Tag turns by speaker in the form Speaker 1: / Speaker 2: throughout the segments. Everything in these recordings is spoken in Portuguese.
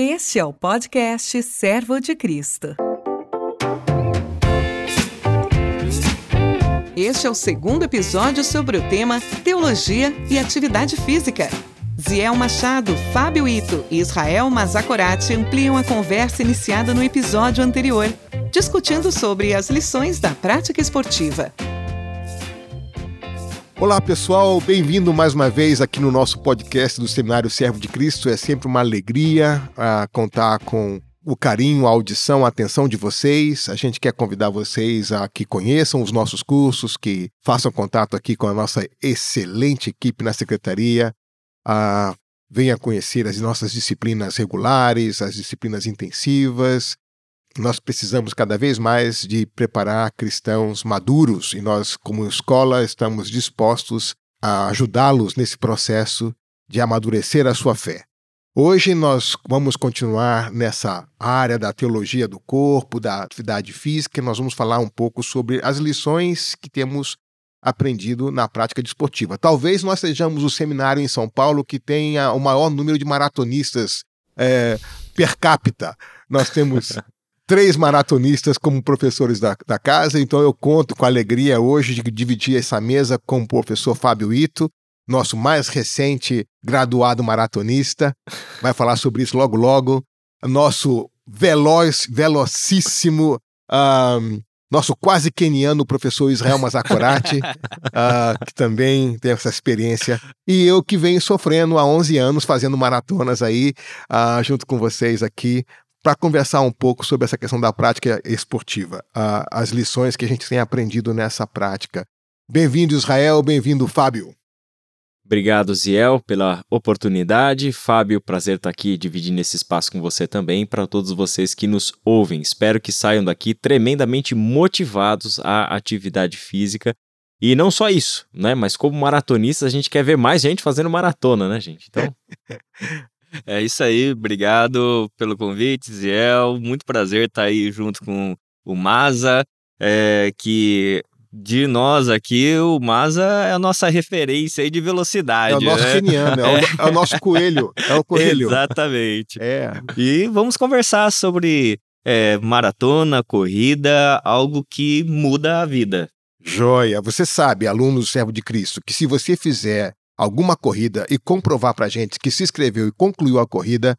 Speaker 1: Este é o podcast Servo de Cristo. Este é o segundo episódio sobre o tema Teologia e Atividade Física. Ziel Machado, Fábio Ito e Israel Mazakorati ampliam a conversa iniciada no episódio anterior, discutindo sobre as lições da prática esportiva.
Speaker 2: Olá pessoal, bem-vindo mais uma vez aqui no nosso podcast do Seminário Servo de Cristo. É sempre uma alegria uh, contar com o carinho, a audição, a atenção de vocês. A gente quer convidar vocês a que conheçam os nossos cursos, que façam contato aqui com a nossa excelente equipe na secretaria, uh, venha conhecer as nossas disciplinas regulares, as disciplinas intensivas, nós precisamos cada vez mais de preparar cristãos maduros e nós, como escola, estamos dispostos a ajudá-los nesse processo de amadurecer a sua fé. Hoje nós vamos continuar nessa área da teologia do corpo, da atividade física, e nós vamos falar um pouco sobre as lições que temos aprendido na prática desportiva. Talvez nós sejamos o seminário em São Paulo que tenha o maior número de maratonistas é, per capita. Nós temos três maratonistas como professores da, da casa, então eu conto com a alegria hoje de dividir essa mesa com o professor Fábio Ito, nosso mais recente graduado maratonista. Vai falar sobre isso logo, logo. Nosso veloz, velocíssimo, um, nosso quase keniano professor Israel Mazakorati, uh, que também tem essa experiência. E eu que venho sofrendo há 11 anos, fazendo maratonas aí, uh, junto com vocês aqui, para conversar um pouco sobre essa questão da prática esportiva, uh, as lições que a gente tem aprendido nessa prática. Bem-vindo, Israel, bem-vindo, Fábio.
Speaker 3: Obrigado, Ziel, pela oportunidade. Fábio, prazer estar aqui dividindo esse espaço com você também, para todos vocês que nos ouvem. Espero que saiam daqui tremendamente motivados à atividade física. E não só isso, né? Mas como maratonistas, a gente quer ver mais gente fazendo maratona, né, gente? Então.
Speaker 4: É isso aí, obrigado pelo convite, Ziel. Muito prazer estar aí junto com o Maza, é, que de nós aqui, o Maza é a nossa referência aí de velocidade. É
Speaker 2: o nosso
Speaker 4: né?
Speaker 2: keniano, é, o, é o nosso coelho. É o coelho.
Speaker 4: Exatamente.
Speaker 2: É.
Speaker 4: E vamos conversar sobre é, maratona, corrida, algo que muda a vida.
Speaker 2: Joia. Você sabe, aluno do Servo de Cristo, que se você fizer alguma corrida e comprovar para a gente que se inscreveu e concluiu a corrida,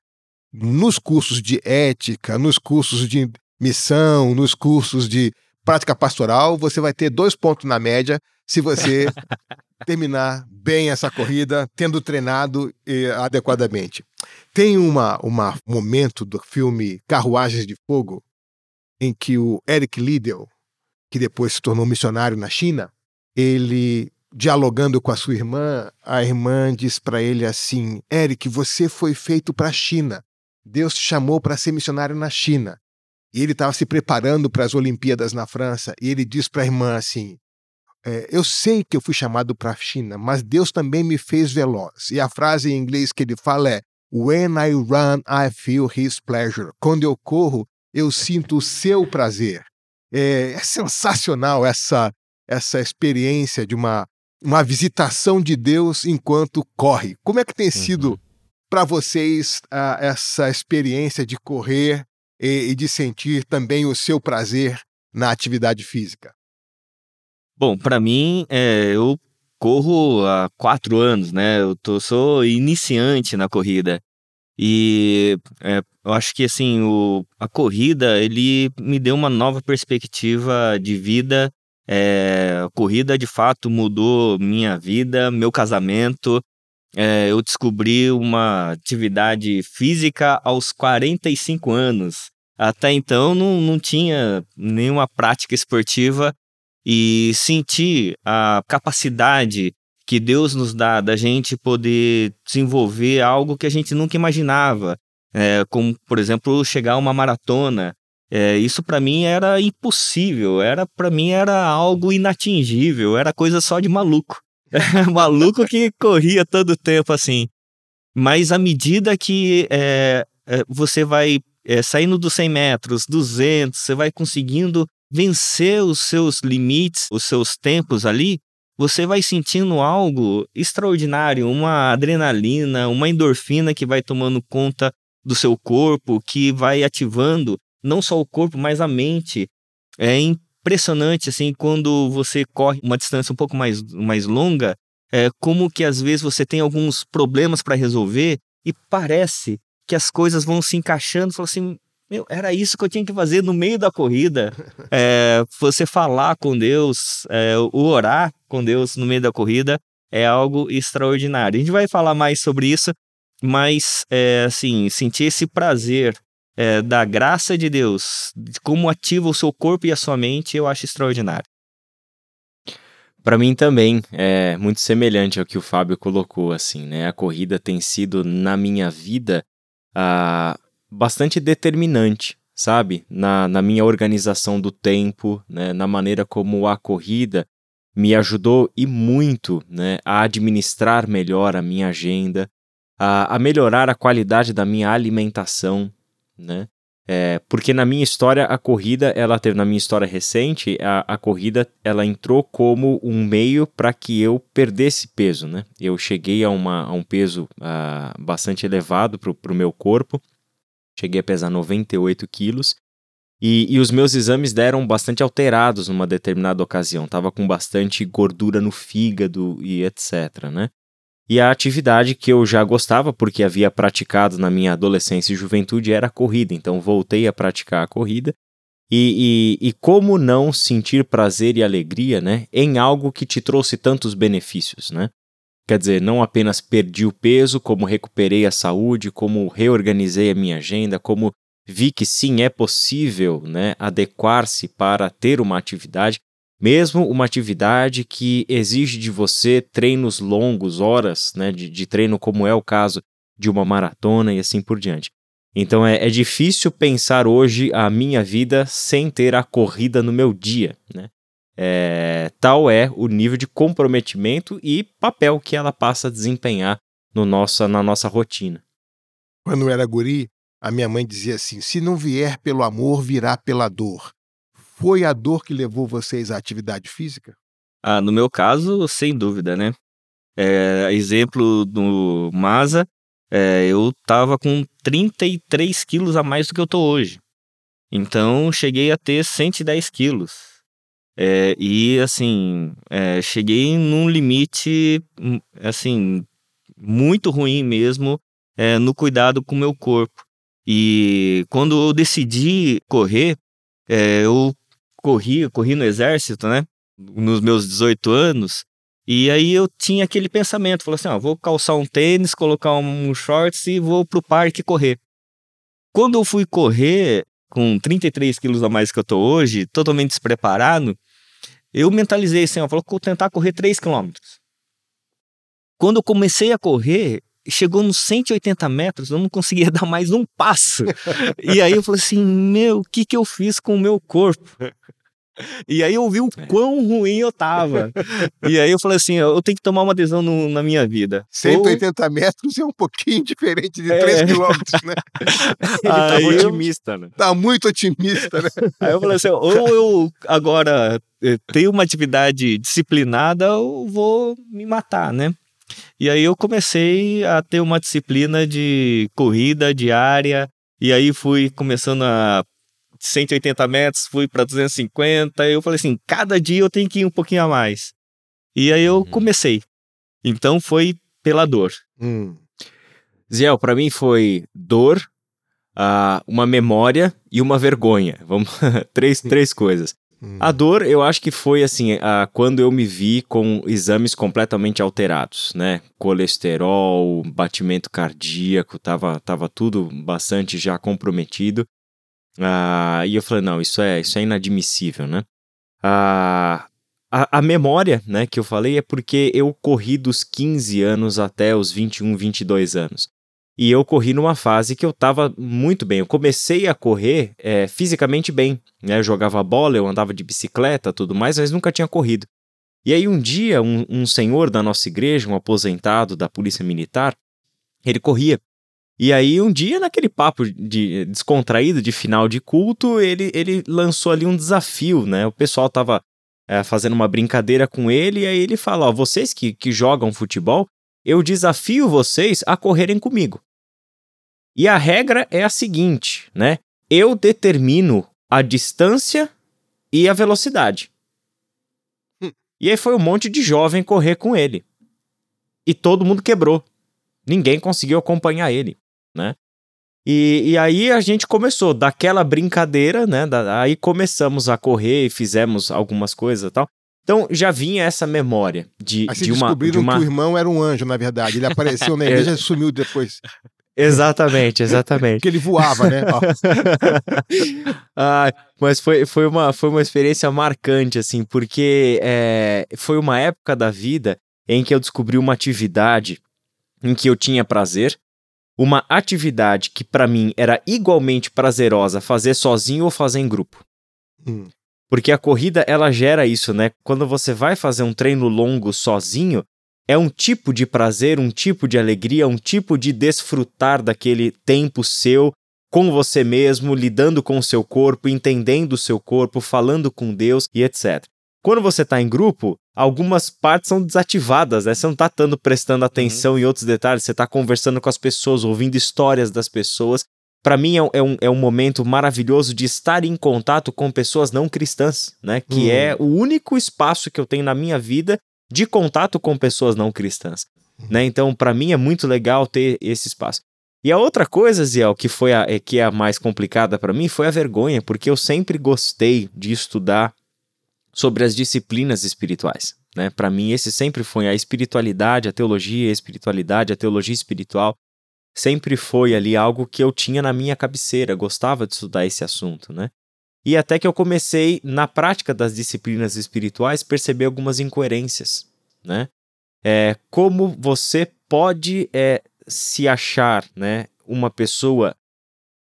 Speaker 2: nos cursos de ética, nos cursos de missão, nos cursos de prática pastoral, você vai ter dois pontos na média se você terminar bem essa corrida, tendo treinado eh, adequadamente. Tem uma, uma momento do filme Carruagens de Fogo em que o Eric Liddell, que depois se tornou missionário na China, ele dialogando com a sua irmã, a irmã diz para ele assim: Eric, você foi feito para a China. Deus te chamou para ser missionário na China. E ele estava se preparando para as Olimpíadas na França. E ele diz para a irmã assim: é, Eu sei que eu fui chamado para a China, mas Deus também me fez veloz. E a frase em inglês que ele fala é: When I run, I feel His pleasure. Quando eu corro, eu sinto o seu prazer. É, é sensacional essa essa experiência de uma uma visitação de Deus enquanto corre. Como é que tem sido uhum. para vocês uh, essa experiência de correr e, e, de sentir também o seu prazer na atividade física?
Speaker 4: Bom, para mim, é, eu corro há quatro anos, né? Eu tô, sou iniciante na corrida. E é, eu acho que assim, o, a corrida ele me deu uma nova perspectiva de vida é, corrida de fato mudou minha vida, meu casamento. É, eu descobri uma atividade física aos 45 anos. Até então não, não tinha nenhuma prática esportiva e senti a capacidade que Deus nos dá da gente poder desenvolver algo que a gente nunca imaginava, é, como por exemplo chegar a uma maratona, é, isso para mim era impossível, era para mim era algo inatingível, era coisa só de maluco. maluco que corria todo tempo assim. Mas à medida que é, é, você vai é, saindo dos 100 metros, 200, você vai conseguindo vencer os seus limites, os seus tempos ali, você vai sentindo algo extraordinário, uma adrenalina, uma endorfina que vai tomando conta do seu corpo, que vai ativando não só o corpo, mas a mente. É impressionante, assim, quando você corre uma distância um pouco mais, mais longa, é, como que às vezes você tem alguns problemas para resolver e parece que as coisas vão se encaixando, fala assim, meu, era isso que eu tinha que fazer no meio da corrida. É, você falar com Deus, é, o orar com Deus no meio da corrida é algo extraordinário. A gente vai falar mais sobre isso, mas é, assim, sentir esse prazer é, da graça de Deus, de como ativa o seu corpo e a sua mente, eu acho extraordinário.
Speaker 3: Para mim também é muito semelhante ao que o Fábio colocou, assim, né? A corrida tem sido na minha vida ah, bastante determinante, sabe? Na, na minha organização do tempo, né? na maneira como a corrida me ajudou e muito né? a administrar melhor a minha agenda, a, a melhorar a qualidade da minha alimentação, né? É, porque na minha história a corrida ela teve na minha história recente a, a corrida ela entrou como um meio para que eu perdesse peso né eu cheguei a, uma, a um peso uh, bastante elevado para o meu corpo cheguei a pesar 98 quilos e, e, os meus exames deram bastante alterados numa determinada ocasião tava com bastante gordura no fígado e etc né e a atividade que eu já gostava, porque havia praticado na minha adolescência e juventude, era a corrida. Então voltei a praticar a corrida. E, e, e, como não sentir prazer e alegria né, em algo que te trouxe tantos benefícios, né? Quer dizer, não apenas perdi o peso, como recuperei a saúde, como reorganizei a minha agenda, como vi que sim é possível né, adequar-se para ter uma atividade mesmo uma atividade que exige de você treinos longos, horas né, de, de treino, como é o caso de uma maratona e assim por diante. Então é, é, difícil pensar hoje a minha vida sem ter a corrida no meu dia. Né? É, tal é o nível de comprometimento e papel que ela passa a desempenhar no nossa, na nossa rotina.
Speaker 2: Quando era guri, a minha mãe dizia assim: se não vier pelo amor, virá pela dor. Foi a dor que levou vocês à atividade física?
Speaker 4: Ah, no meu caso, sem dúvida, né? É, exemplo do Masa, é, eu tava com 33 quilos a mais do que eu tô hoje. Então, cheguei a ter 110 quilos. É, e, assim, cheguei num limite, hum, assim, muito ruim mesmo no cuidado com o meu corpo. E quando eu decidi correr, eu corri, corri no exército, né? Nos meus 18 anos. E aí eu tinha aquele pensamento, falei assim, ó, vou calçar um tênis, colocar um shorts e vou pro parque correr. Quando eu fui correr com 33 quilos a mais que eu tô hoje, totalmente despreparado, eu mentalizei assim, ó, vou tentar correr 3 quilômetros. Quando eu comecei a correr, chegou nos 180 metros, eu não conseguia dar mais um passo. e aí eu falei assim, meu, o que que eu fiz com o meu corpo? E aí eu vi o é. quão ruim eu tava. e aí eu falei assim, eu tenho que tomar uma decisão no, na minha vida.
Speaker 2: 180 ou... metros é um pouquinho diferente de é. 3 quilômetros, né?
Speaker 3: Ele tá aí tá otimista, né?
Speaker 2: Tá muito otimista, né?
Speaker 4: Aí eu falei assim, ou eu agora eh, tenho uma atividade disciplinada ou vou me matar, né? E aí eu comecei a ter uma disciplina de corrida diária, e aí fui começando a 180 metros, fui para 250. Eu falei assim, cada dia eu tenho que ir um pouquinho a mais. E aí eu uhum. comecei. Então foi pela dor.
Speaker 3: Hum. Ziel, para mim foi dor, uh, uma memória e uma vergonha. Vamos, três, três coisas. Hum. A dor, eu acho que foi assim, uh, quando eu me vi com exames completamente alterados, né? Colesterol, batimento cardíaco, tava, tava tudo bastante já comprometido. Ah, e eu falei, não, isso é, isso é inadmissível, né? Ah, a, a, memória, né, que eu falei é porque eu corri dos 15 anos até os 21, 22 anos. E eu corri numa fase que eu estava muito bem. Eu comecei a correr é, fisicamente bem. Né? Eu jogava bola, eu andava de bicicleta, tudo mais, mas nunca tinha corrido. E aí um dia, um, um senhor da nossa igreja, um aposentado da polícia militar, ele corria. E aí, um dia, naquele papo de descontraído de final de culto, ele, ele lançou ali um desafio, né? O pessoal tava é, fazendo uma brincadeira com ele, e aí ele fala: Ó, vocês que, que jogam futebol, eu desafio vocês a correrem comigo. E a regra é a seguinte, né? Eu determino a distância e a velocidade.
Speaker 2: Hum.
Speaker 3: E aí foi um monte de jovem correr com ele. E todo mundo quebrou. Ninguém conseguiu acompanhar ele, né? E, e aí a gente começou daquela brincadeira, né? Da, aí começamos a correr e fizemos algumas coisas e tal. Então já vinha essa memória de,
Speaker 2: Aí
Speaker 3: de uma.
Speaker 2: descobriram
Speaker 3: de uma...
Speaker 2: que o irmão era um anjo, na verdade. Ele apareceu na igreja e sumiu depois.
Speaker 3: Exatamente, exatamente.
Speaker 2: Porque ele voava, né?
Speaker 3: Ah, mas foi, foi, uma, foi uma experiência marcante, assim, porque é, foi uma época da vida em que eu descobri uma atividade em que eu tinha prazer, uma atividade que para mim era igualmente prazerosa fazer sozinho ou fazer em grupo.
Speaker 2: Hum.
Speaker 3: Porque a corrida ela gera isso, né? Quando você vai fazer um treino longo sozinho, é um tipo de prazer, um tipo de alegria, um tipo de desfrutar daquele tempo seu com você mesmo, lidando com o seu corpo, entendendo o seu corpo, falando com Deus e etc. Quando você está em grupo, algumas partes são desativadas, né? Você não está tanto prestando atenção em outros detalhes, você está conversando com as pessoas, ouvindo histórias das pessoas. Para mim é um, é, um, é um momento maravilhoso de estar em contato com pessoas não cristãs, né? Que
Speaker 2: Hum.
Speaker 3: é o único espaço que eu tenho na minha vida de contato com pessoas não cristãs, né? Então, para mim é muito legal ter esse espaço. E a outra coisa, Ziel, que foi a, é, que é a mais complicada para mim, foi a vergonha, porque eu sempre gostei de estudar sobre as disciplinas espirituais. Né? Para mim, esse sempre foi a espiritualidade, a teologia, a espiritualidade, a teologia espiritual. Sempre foi ali algo que eu tinha na minha cabeceira, gostava de estudar esse assunto, né? E até que eu comecei, na prática das disciplinas espirituais, perceber algumas incoerências, né? É, como você pode é, se achar né, uma pessoa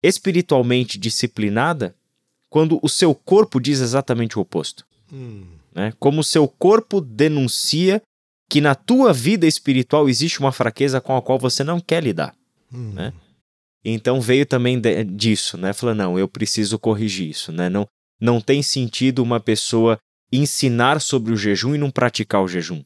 Speaker 3: espiritualmente disciplinada quando o seu corpo diz exatamente o oposto
Speaker 2: Hum.
Speaker 3: né? Como o seu corpo denuncia que na tua vida espiritual existe uma fraqueza com a qual você não quer lidar.
Speaker 2: Hum.
Speaker 3: Né? Então veio também de- disso, né? Falando, não, eu preciso corrigir isso, né? Não, não tem sentido uma pessoa ensinar sobre o jejum e não praticar o jejum.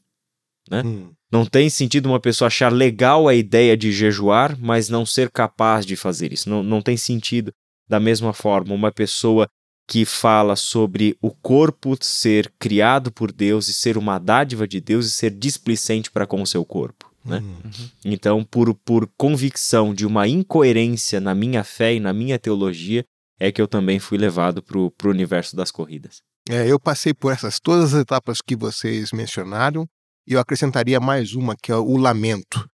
Speaker 2: Hum.
Speaker 3: Não tem sentido uma pessoa achar legal a ideia de jejuar, mas não ser capaz de fazer isso. Não, não tem sentido, da mesma forma, uma pessoa que fala sobre o corpo ser criado por Deus e ser uma dádiva de Deus e ser displicente para com o seu corpo. Né?
Speaker 2: Hum.
Speaker 3: Então, por, por convicção de uma incoerência na minha fé e na minha teologia, é que eu também fui levado para o universo das corridas.
Speaker 2: É, eu passei por essas todas as etapas que vocês mencionaram e eu acrescentaria mais uma, que é o lamento.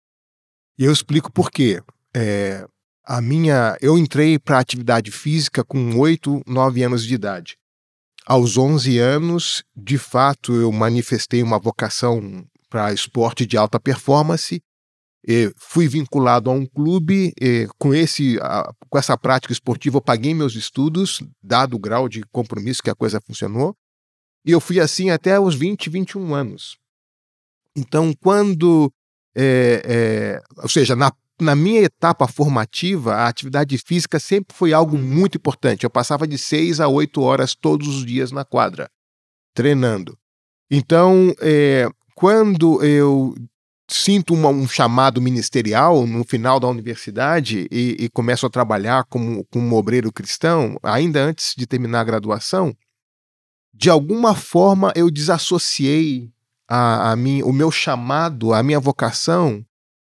Speaker 2: E eu explico por quê. É, a minha, eu entrei para a atividade física com 8, 9 anos de idade. Aos 11 anos, de fato, eu manifestei uma vocação para esporte de alta performance. E fui vinculado a um clube. com, esse, a- com essa prática esportiva, eu paguei meus estudos, dado o grau de compromisso que a coisa funcionou. E eu fui assim até os 20, 21 anos. Então, quando. é, é, ou seja, na, na minha etapa formativa, a atividade física sempre foi algo muito importante. Eu passava de 6 a 8 horas todos os dias na quadra, treinando. Então, é, quando eu sinto uma- um chamado ministerial no final da universidade e, e começo a trabalhar como, como um obreiro cristão, ainda antes de terminar a graduação, de alguma forma eu desassociei a, a mim, o meu chamado, a minha vocação,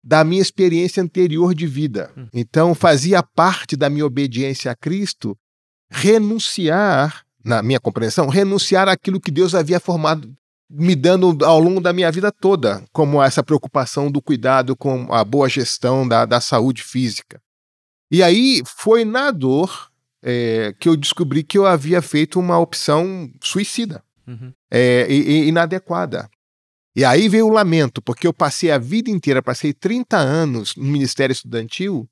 Speaker 2: da minha experiência anterior de vida.
Speaker 3: Hum.
Speaker 2: Então, fazia parte da minha obediência a Cristo renunciar, na minha compreensão, renunciar àquilo que Deus havia formado, me dando ao longo da minha vida toda, como essa preocupação do cuidado com a boa gestão da, da saúde física. E aí foi na dor é, que eu descobri que eu havia feito uma opção suicida é, e, e inadequada. E aí veio o lamento, porque eu passei a vida inteira, passei 30 anos no Ministério Estudantil,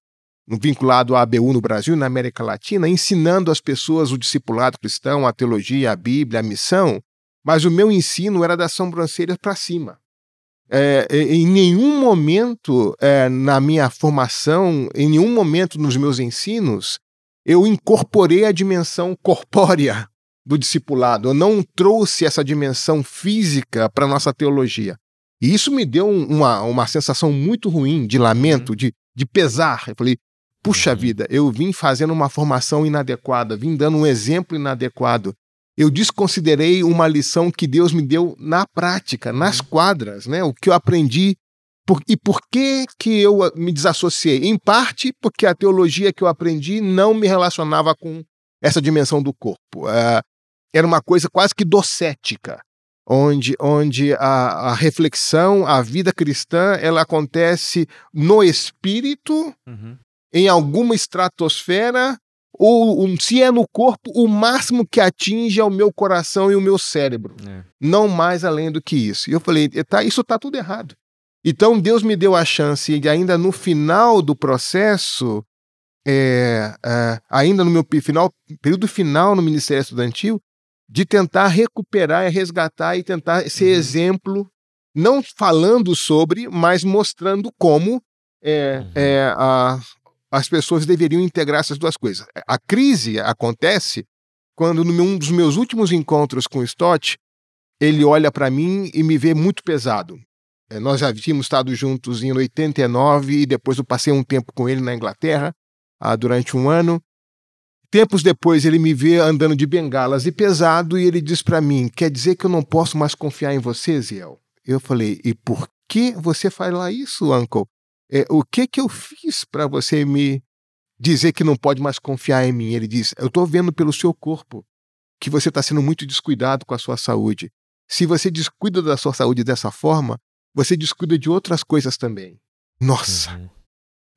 Speaker 2: vinculado à ABU no Brasil e na América Latina, ensinando às pessoas o discipulado cristão, a teologia, a Bíblia, a missão, mas o meu ensino era das sobrancelhas para cima. É, em nenhum momento é, na minha formação, em nenhum momento nos meus ensinos, eu incorporei a dimensão corpórea do discipulado. Eu não trouxe essa dimensão física para a nossa teologia. E isso me deu um- uma, uma sensação muito ruim de lamento, de, de pesar. Eu falei, puxa vida, eu vim fazendo uma formação inadequada, vim dando um exemplo inadequado. Eu desconsiderei uma lição que Deus me deu na prática, nas quadras, né? O que eu aprendi por, e por que, que eu me desassociei? Em parte porque a teologia que eu aprendi não me relacionava com essa dimensão do corpo. Uh, era uma coisa quase que docética, onde, onde a, a, reflexão, a vida cristã, ela acontece no espírito, uhum. em alguma estratosfera, ou um, se é no corpo, o máximo que atinge é o meu coração e o meu cérebro. É. Não mais além do que isso. E eu falei, tá, isso está tudo errado. Então Deus me deu a chance, e ainda no final do processo, é, é, ainda no meu final, período final no Ministério Estudantil, de tentar recuperar e resgatar e tentar ser uhum. exemplo, não falando sobre, mas mostrando como é, uhum. é, a, as pessoas deveriam integrar essas duas coisas. A crise acontece quando, num dos meus últimos encontros com o Stott, ele olha para mim e me vê muito pesado. É, nós já tínhamos estado juntos em 89 e depois eu passei um tempo com ele na Inglaterra, ah, durante um ano. Tempos depois ele me vê andando de bengalas e pesado e ele diz para mim: Quer dizer que eu não posso mais confiar em você, Ziel? Eu falei: E por que você fala isso, uncle? É, o que que eu fiz para você me dizer que não pode mais confiar em mim? Ele diz: Eu estou vendo pelo seu corpo que você está sendo muito descuidado com a sua saúde. Se você descuida da sua saúde dessa forma, você descuida de outras coisas também. Nossa! Uhum.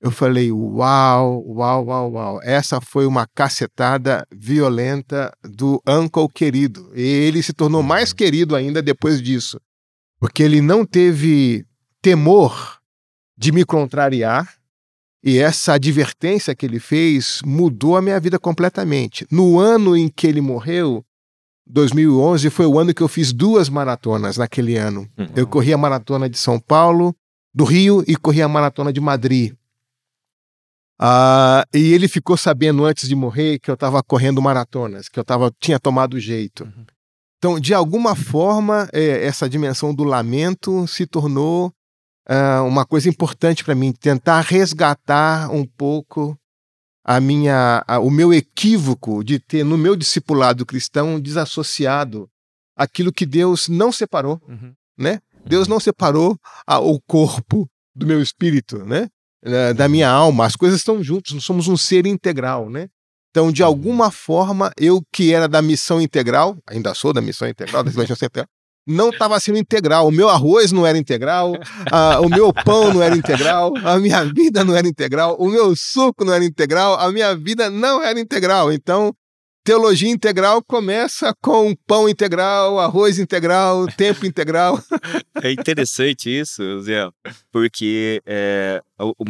Speaker 2: Eu falei, uau, uau, uau, uau. Essa foi uma cacetada violenta do Uncle querido. E ele se tornou mais uhum. querido ainda depois disso. Porque ele não teve temor de me contrariar. E essa advertência que ele fez mudou a minha vida completamente. No ano em que ele morreu, 2011 foi o ano que eu fiz duas maratonas naquele ano. Uhum. Eu corri a maratona de São Paulo, do Rio e corri a maratona de Madrid. Uh, e ele ficou sabendo antes de morrer que eu estava correndo maratonas, que eu tava, tinha tomado jeito. Uhum. Então, de alguma forma, é, essa dimensão do lamento se tornou uh, uma coisa importante para mim, tentar resgatar um pouco a minha, a, o meu equívoco de ter no meu discipulado cristão desassociado aquilo que Deus não separou, uhum. né? Deus não separou a, o corpo do meu espírito, né? da minha alma, as coisas estão juntas, nós somos um ser integral, né? Então, de alguma forma, eu que era da missão integral, ainda sou da missão integral, da missão integral, não estava sendo integral. O meu arroz não era integral, a, o meu pão não era integral, a minha vida não era integral, o meu suco não era integral, a minha vida não era integral. Então, Teologia integral começa com pão integral, arroz integral, tempo integral.
Speaker 4: É interessante isso, Zé, porque é,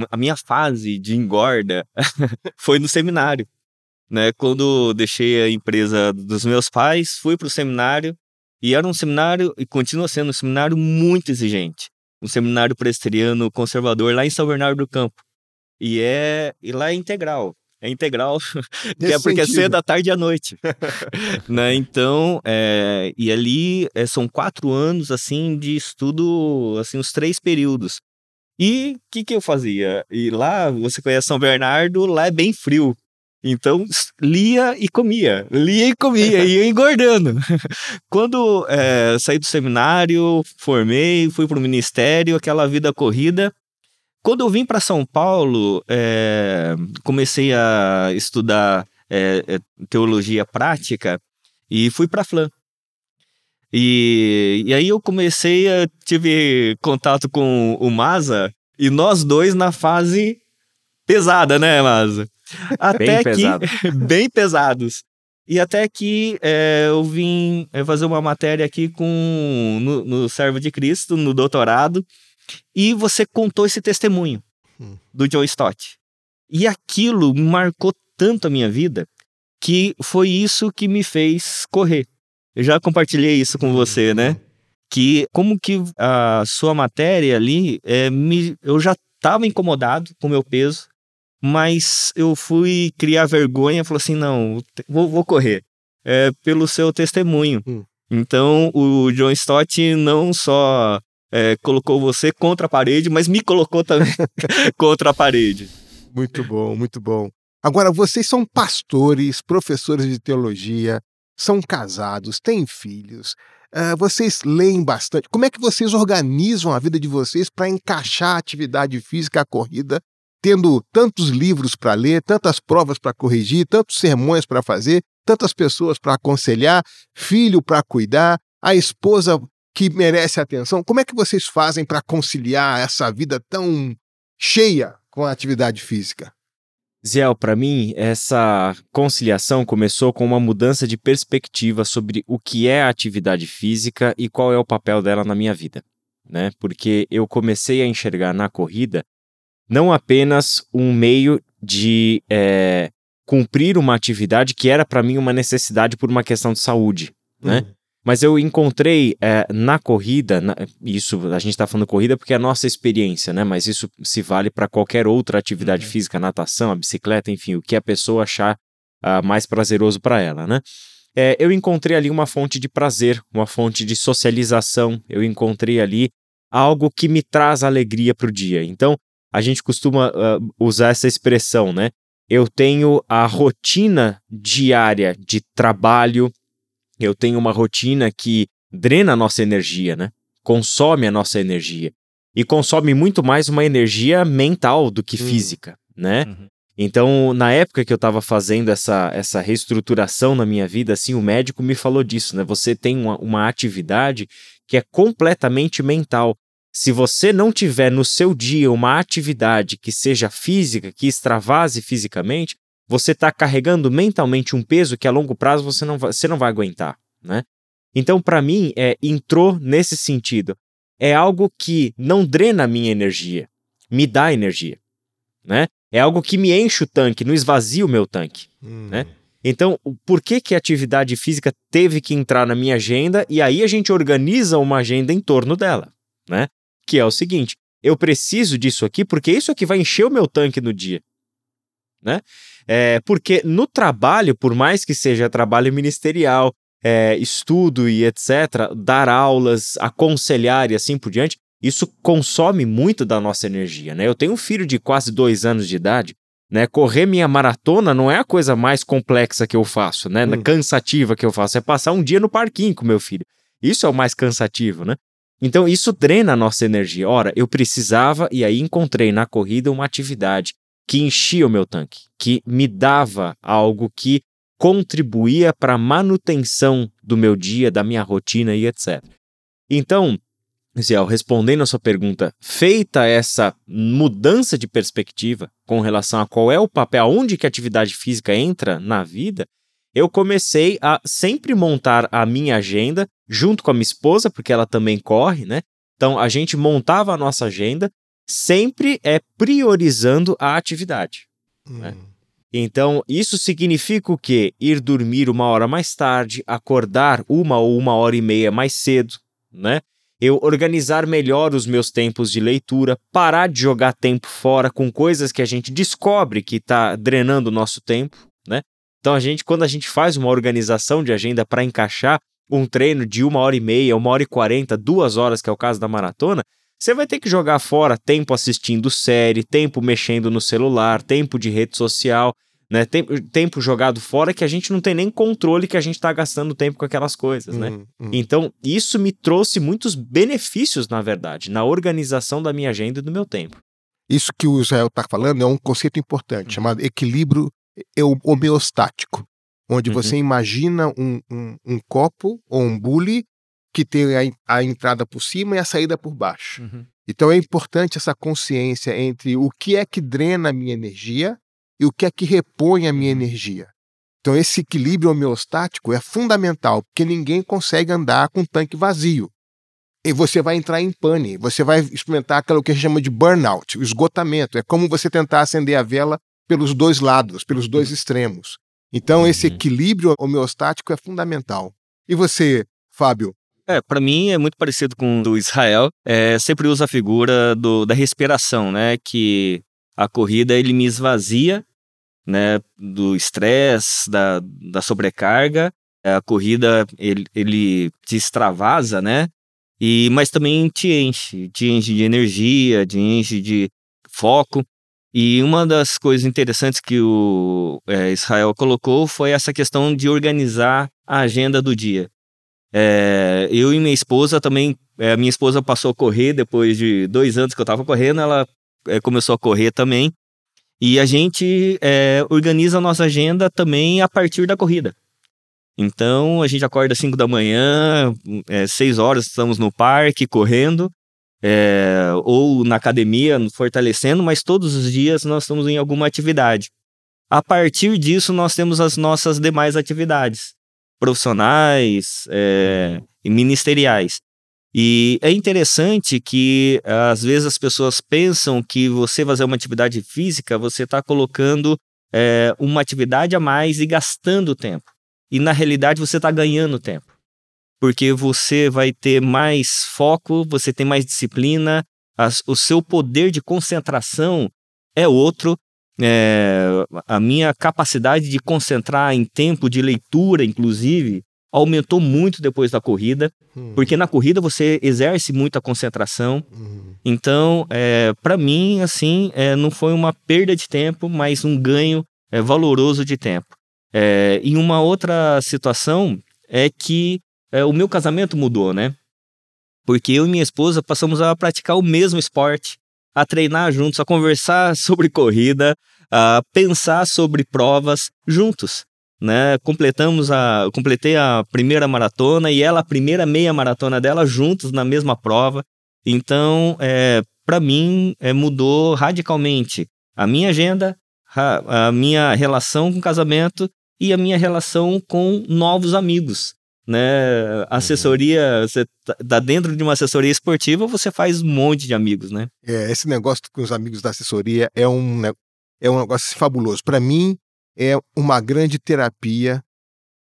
Speaker 4: a, minha fase de engorda foi no seminário. Né? Quando deixei a empresa dos meus pais, fui para o seminário, e era um seminário, e continua sendo um seminário muito exigente. Um seminário presteriano conservador lá em São Bernardo do Campo. E, é, e lá é integral é integral, que é porque sentido. é cedo, à tarde e à noite. né? Então, é, e ali é, são quatro anos, assim, de estudo, assim, os três períodos. E o que, que eu fazia? E lá, você conhece São Bernardo, lá é bem frio. Então, lia e comia, lia e comia, ia engordando. Quando é, saí do seminário, formei, fui para o ministério, aquela vida corrida, quando eu vim para São Paulo, é, comecei a estudar é, teologia prática e fui para Flan. E, e aí eu comecei a tive contato com o Maza e nós dois na fase pesada, né, Maza?
Speaker 3: Até bem que pesado.
Speaker 4: bem pesados. E até que é, eu vim fazer uma matéria aqui com no, no Servo de Cristo, no doutorado, e você contou esse testemunho hum. do Joe Stott. E aquilo marcou tanto a minha vida que foi isso que me fez correr. Eu já compartilhei isso com você, né? Que como que a sua matéria ali, é, me, eu já estava incomodado com o meu peso, mas eu fui criar vergonha, falou assim, não, vou, vou correr. É, pelo seu testemunho. Hum. Então, o John Stott não só é, colocou você contra a parede, mas me colocou também contra a parede.
Speaker 2: Muito bom, muito bom. Agora, vocês são pastores, professores de teologia, são casados, têm filhos, uh, vocês leem bastante. Como é que vocês organizam a vida de vocês para encaixar a atividade física, a corrida, tendo tantos livros para ler, tantas provas para corrigir, tantos sermões para fazer, tantas pessoas para aconselhar, filho para cuidar, a esposa que merece atenção? Como é que vocês fazem para conciliar essa vida tão cheia com a atividade física?
Speaker 3: Ziel, para mim, essa conciliação começou com uma mudança de perspectiva sobre o que é a atividade física e qual é o papel dela na minha vida, né? Porque eu comecei a enxergar na corrida não apenas um meio de é, cumprir uma atividade que era para mim uma necessidade por uma questão de saúde, né? Uhum. Mas eu encontrei é, na corrida, na, isso a gente está falando corrida porque é a nossa experiência, né? Mas isso se vale para qualquer outra atividade uhum. física, natação, a bicicleta, enfim, o que a pessoa achar uh, mais prazeroso para ela, né? É, eu encontrei ali uma fonte de prazer, uma fonte de socialização, eu encontrei ali algo que me traz alegria para o dia. Então, a gente costuma uh, usar essa expressão, né? Eu tenho a rotina diária de trabalho, eu tenho uma rotina que drena a nossa energia, né? Consome a nossa energia. E consome muito mais uma energia mental do que uhum. física, né? Uhum. Então, na época que eu estava fazendo essa, essa reestruturação na minha vida, assim, o médico me falou disso, né? Você tem uma, uma atividade que é completamente mental. Se você não tiver no seu dia uma atividade que seja física, que extravase fisicamente, você está carregando mentalmente um peso que a longo prazo você não vai, você não vai aguentar, né? Então, para mim, é, entrou nesse sentido. É algo que não drena a minha energia, me dá energia, né? É algo que me enche o tanque, não esvazia o meu tanque, hum. né? Então, por que, que a atividade física teve que entrar na minha agenda e aí a gente organiza uma agenda em torno dela, né? Que é o seguinte, eu preciso disso aqui porque isso aqui vai encher o meu tanque no dia, né? É, porque no trabalho, por mais que seja trabalho ministerial, é, estudo e etc., dar aulas, aconselhar e assim por diante, isso consome muito da nossa energia. Né? Eu tenho um filho de quase dois anos de idade. Né? Correr minha maratona não é a coisa mais complexa que eu faço, né? Hum. cansativa que eu faço. É passar um dia no parquinho com meu filho. Isso é o mais cansativo, né? Então isso drena a nossa energia. Ora, eu precisava e aí encontrei na corrida uma atividade que enchia o meu tanque, que me dava algo que contribuía para a manutenção do meu dia, da minha rotina e etc. Então, Ziel, respondendo a sua pergunta, feita essa mudança de perspectiva com relação a qual é o papel, onde que a atividade física entra na vida, eu comecei a sempre montar a minha agenda junto com a minha esposa, porque ela também corre, né? Então a gente montava a nossa agenda sempre é priorizando a atividade. Hum. Né? Então, isso significa o quê? Ir dormir uma hora mais tarde, acordar uma ou uma hora e meia mais cedo, né? Eu organizar melhor os meus tempos de leitura, parar de jogar tempo fora com coisas que a gente descobre que está drenando o nosso tempo? Então, a gente, quando a gente faz uma organização de agenda para encaixar um treino de uma hora e meia, uma hora e quarenta, duas horas, que é o caso da maratona, você vai ter que jogar fora tempo assistindo série, tempo mexendo no celular, tempo de rede social, né? Tempo, tempo jogado fora que a gente não tem nem controle que a gente está gastando tempo com aquelas coisas, né? Uhum, uhum. Então, isso me trouxe muitos benefícios, na verdade, na organização da minha agenda e do meu tempo.
Speaker 2: Isso que o Israel está falando é um conceito importante, uhum. chamado equilíbrio homeostático, onde uhum. você imagina um, um, um copo ou um bule que tem a, a entrada por cima e a saída por baixo. Uhum. Então é importante essa consciência entre o que é que drena a minha energia e o que é que repõe a minha uhum. energia. Então esse equilíbrio homeostático é fundamental, porque ninguém consegue andar com o tanque vazio. E você vai entrar em pane, você vai experimentar aquilo que a gente chama de burnout, o esgotamento. É como você tentar acender a vela pelos dois lados, pelos dois uhum. extremos. Então esse uhum. equilíbrio homeostático é fundamental. E você, Fábio,
Speaker 4: é, para mim é muito parecido com o do Israel. É, sempre uso a figura do, da respiração, né? Que a corrida ele me esvazia, né? Do estresse, da, da sobrecarga. A corrida ele, ele te extravasa, né? E, mas também te enche, te enche de energia, te enche de foco. E uma das coisas interessantes que o é, Israel colocou foi essa questão de organizar a agenda do dia. É, eu e minha esposa também, é, minha esposa passou a correr depois de dois anos que eu estava correndo, ela é, começou a correr também. E a gente é, organiza a nossa agenda também a partir da corrida. Então a gente acorda às 5 da manhã, é, 6 horas estamos no parque correndo, é, ou na academia, fortalecendo, mas todos os dias nós estamos em alguma atividade. A partir disso, nós temos as nossas demais atividades, profissionais é, e ministeriais. E é interessante que às vezes as pessoas pensam que você fazer uma atividade física, você está colocando é, uma atividade a mais e gastando tempo. E na realidade você está ganhando tempo porque você vai ter mais foco, você tem mais disciplina, as, o seu poder de concentração é outro. É, a minha capacidade de concentrar em tempo de leitura, inclusive, aumentou muito depois da corrida, hum. porque na corrida você exerce muita concentração. Hum. Então, é, para mim, assim, é, não foi uma perda de tempo, mas um ganho é, valoroso de tempo. É, em uma outra situação é que é, o meu casamento mudou, né? Porque eu e minha esposa passamos a praticar o mesmo esporte, a treinar juntos, a conversar sobre corrida, a pensar sobre provas juntos. Né? Completamos a, completei a primeira maratona e ela a primeira meia maratona dela juntos na mesma prova. Então, é, para mim, é, mudou radicalmente a minha agenda, a, a minha relação com o casamento e a minha relação com novos amigos né? Uhum. Assessoria, você tá, tá dentro de uma assessoria esportiva, você faz um monte de amigos, né?
Speaker 2: É, esse negócio com os amigos da assessoria é um, é um negócio fabuloso. Para mim, é uma grande terapia,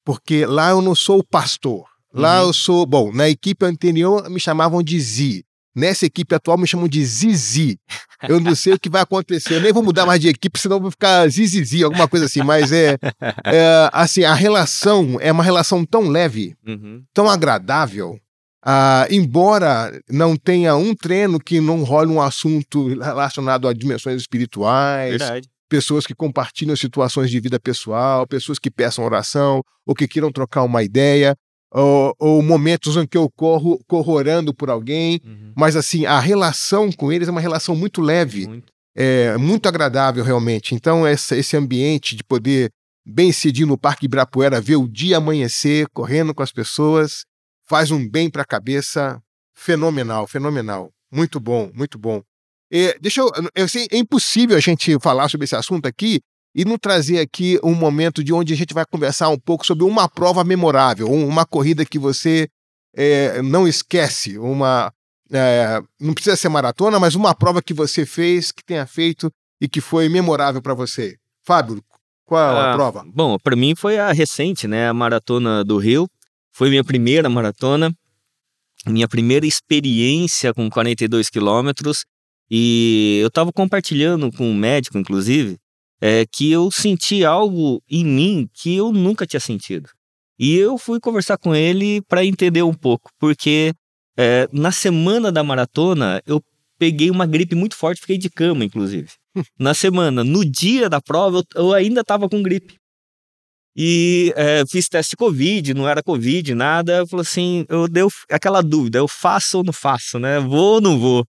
Speaker 2: porque lá eu não sou o pastor. Lá uhum. eu sou, bom, na equipe anterior me chamavam de Zi. Nessa equipe atual me chamam de Zizi. Eu não sei o que vai acontecer. Eu nem vou mudar mais de equipe, senão vou ficar Zizizi, alguma coisa assim. Mas é, é assim, a relação é uma relação tão leve, uhum. tão agradável. Ah, embora não tenha um treino que não role um assunto relacionado a dimensões espirituais,
Speaker 4: Verdade.
Speaker 2: pessoas que compartilham situações de vida pessoal, pessoas que peçam oração ou que queiram trocar uma ideia ou, ou, momentos em que eu corro, corro orando por alguém, uhum. mas assim, a relação com eles é uma relação muito leve, muito. é muito agradável realmente. Então, essa, esse ambiente de poder bem cedinho no Parque Ibirapuera, ver o dia amanhecer, correndo com as pessoas, faz um bem para a cabeça fenomenal, fenomenal. Muito bom, muito bom. É, deixa eu, eu sei, é impossível a gente falar sobre esse assunto aqui e não trazer aqui um momento de onde a gente vai conversar um pouco sobre uma prova memorável, uma corrida que você é, não esquece, uma é, não precisa ser maratona, mas uma prova que você fez, que tenha feito e que foi memorável para você. Fábio, qual a ah, prova?
Speaker 4: Bom, para mim foi a recente, né, a maratona do Rio. Foi minha primeira maratona, minha primeira experiência com 42 quilômetros. E eu estava compartilhando com um médico, inclusive, é, que eu senti algo em mim que eu nunca tinha sentido. E eu fui conversar com ele para entender um pouco, porque é, na semana da maratona eu peguei uma gripe muito forte, fiquei de cama, inclusive. na semana, no dia da prova, eu, eu ainda estava com gripe. E é, fiz teste Covid, não era Covid, nada. Eu falei assim, eu dei aquela dúvida, eu faço ou não faço, né? Vou ou não vou?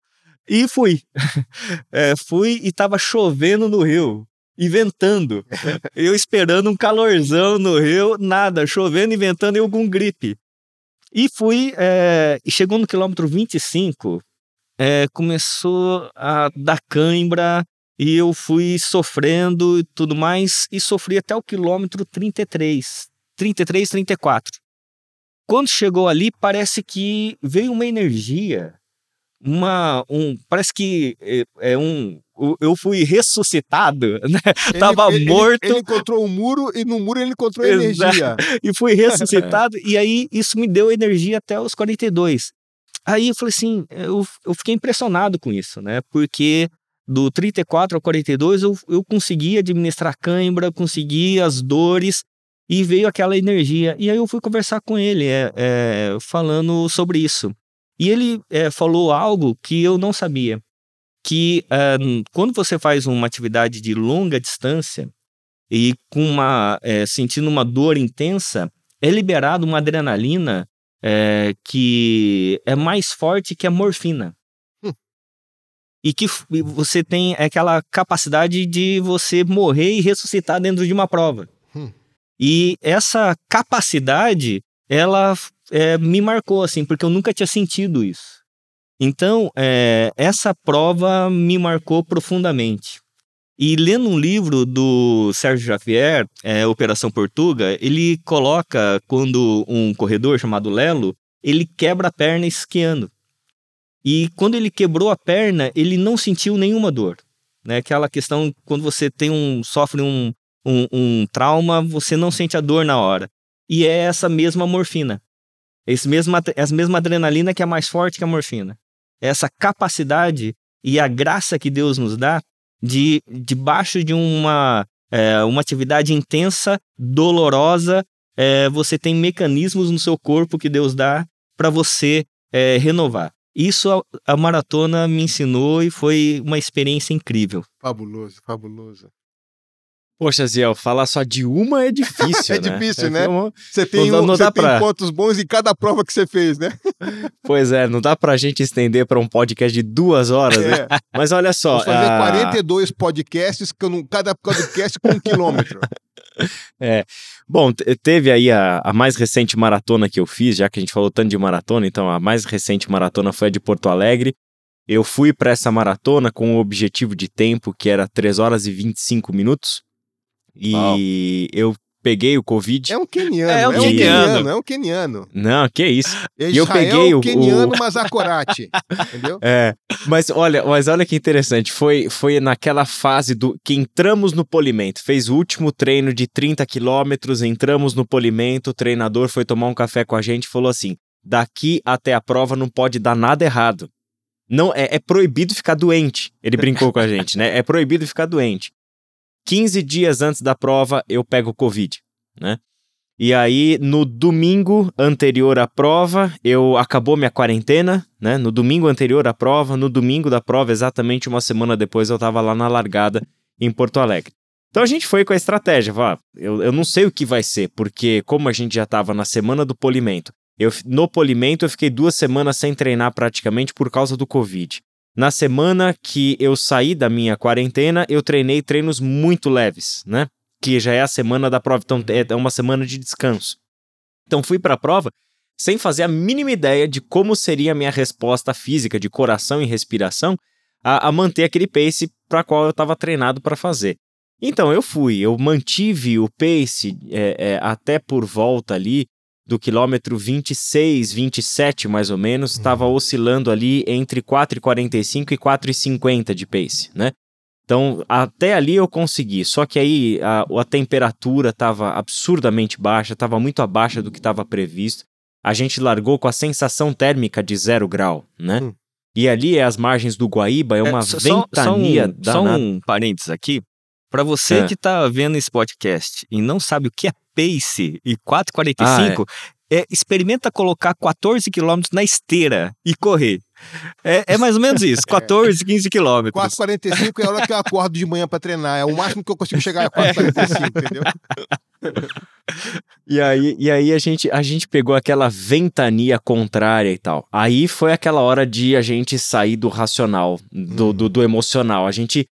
Speaker 4: E fui. é, fui e estava chovendo no Rio e ventando. eu esperando um calorzão no Rio, nada, chovendo e ventando, eu com gripe. E fui, é, e chegou no quilômetro 25, é, começou a dar cãibra, e eu fui sofrendo e tudo mais, e sofri até o quilômetro 33, 33, 34. Quando chegou ali, parece que veio uma energia, uma, um, parece que é, é um, eu fui ressuscitado, né? Ele, Tava
Speaker 2: ele,
Speaker 4: morto.
Speaker 2: Ele, encontrou um muro e no muro ele encontrou energia.
Speaker 4: E fui ressuscitado, e aí isso me deu energia até os 42. Aí eu falei assim, eu, eu fiquei impressionado com isso, né? Porque do 34 ao 42 eu, eu consegui administrar cãibra, consegui as dores e veio aquela energia. E aí eu fui conversar com ele, é, é falando sobre isso. E ele é, falou algo que eu não sabia que uh, quando você faz uma atividade de longa distância e com uma é, sentindo uma dor intensa, é liberado uma adrenalina é, que é mais forte que a morfina. Hum. E que você tem aquela capacidade de você morrer e ressuscitar dentro de uma prova. Hum. E essa capacidade, ela é, me marcou, assim, porque eu nunca tinha sentido isso. Então, é, essa prova me marcou profundamente. E lendo um livro do Sérgio Javier, é, Operação Portuga, ele coloca quando um corredor chamado Lelo, ele quebra a perna esquiando. E quando ele quebrou a perna, ele não sentiu nenhuma dor. Né? Aquela questão, quando você tem um, sofre um, um, um trauma, você não sente a dor na hora. E é essa mesma morfina. Esse mesmo, essa mesma adrenalina que é mais forte que a morfina essa capacidade e a graça que Deus nos dá de debaixo de uma, é, uma atividade intensa, dolorosa, é, você tem mecanismos no seu corpo que Deus dá para você é, renovar. Isso a, a, maratona me ensinou e foi uma experiência incrível.
Speaker 2: Fabuloso, fabuloso.
Speaker 3: Poxa, Ziel, falar só de uma é difícil,
Speaker 2: é
Speaker 3: né?
Speaker 2: difícil, é né? Você tem, não, um, não você tem pra... pontos bons em cada prova que você fez, né?
Speaker 3: pois é, não dá pra gente estender para um podcast de duas horas, né? é. né? Mas olha só...
Speaker 2: Vou fazer a... 42 podcasts, cada podcast com um quilômetro.
Speaker 3: É. Bom, teve aí a, a, mais recente maratona que eu fiz, já que a gente falou tanto de maratona, então a mais recente maratona foi a de Porto Alegre. Eu fui para essa maratona com o objetivo de tempo que era 3 horas e 25 minutos. E Uau. eu peguei o Covid.
Speaker 2: É um keniano, é um, é um keniano, é um keniano.
Speaker 3: Não, que isso.
Speaker 2: Israel, e eu peguei o keniano o... Mazakorati, entendeu?
Speaker 3: É, mas olha, mas olha que interessante, foi foi naquela fase do que entramos no polimento, fez o último treino de 30 quilômetros, entramos no polimento, o treinador foi tomar um café com a gente e falou assim: "Daqui até a prova não pode dar nada errado. Não é, é proibido ficar doente". Ele brincou com a gente, né? É proibido ficar doente. 15 dias antes da prova eu pego Covid, né? E aí, no domingo anterior à prova, eu acabou minha quarentena, né? No domingo anterior à prova, no domingo da prova, exatamente uma semana depois, eu estava lá na largada em Porto Alegre. Então a gente foi com a estratégia, vá, eu, eu não sei o que vai ser, porque como a gente já estava na semana do polimento, eu, no polimento eu fiquei duas semanas sem treinar praticamente por causa do Covid. Na semana que eu saí da minha quarentena, eu treinei treinos muito leves, né? Que já é a semana da prova, então é uma semana de descanso. Então fui para a prova sem fazer a mínima ideia de como seria a minha resposta física de coração e respiração a, a manter aquele pace para qual eu estava treinado para fazer. Então eu fui, eu mantive o pace é, é, até por volta ali do quilômetro 26, 27 mais ou menos, estava uhum. oscilando ali entre 4,45 e 4,50 de pace, né? Então, até ali eu consegui, só que aí a, a temperatura estava absurdamente baixa, estava muito abaixo do que estava previsto. A gente largou com a sensação térmica de zero grau, né? Hum. E ali é as margens do Guaíba, é uma é, só, ventania
Speaker 4: só um, só um parênteses aqui. Para você é. que está vendo esse podcast e não sabe o que é pace e 4,45, ah, é. é. experimenta colocar 14 km na esteira e correr. É, é mais ou menos isso, 14, 15 quilômetros.
Speaker 2: 4,45 é a hora que eu acordo de manhã para treinar. É o máximo que eu consigo chegar a 4,45, entendeu?
Speaker 3: E aí, e aí a, gente, a gente pegou aquela ventania contrária e tal. Aí foi aquela hora de a gente sair do racional, do, hum. do, do emocional. A gente